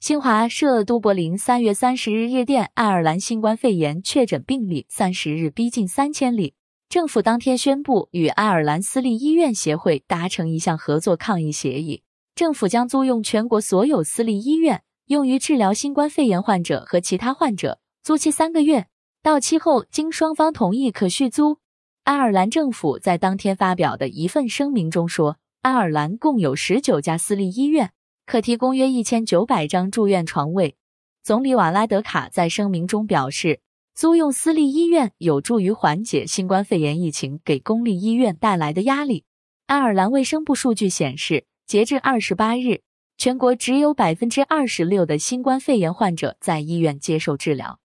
新华社都柏林三月三十日夜电，爱尔兰新冠肺炎确诊病例三十日逼近三千例。政府当天宣布与爱尔兰私立医院协会达成一项合作抗疫协议，政府将租用全国所有私立医院，用于治疗新冠肺炎患者和其他患者，租期三个月，到期后经双方同意可续租。爱尔兰政府在当天发表的一份声明中说，爱尔兰共有十九家私立医院。可提供约一千九百张住院床位。总理瓦拉德卡在声明中表示，租用私立医院有助于缓解新冠肺炎疫情给公立医院带来的压力。爱尔兰卫生部数据显示，截至二十八日，全国只有百分之二十六的新冠肺炎患者在医院接受治疗。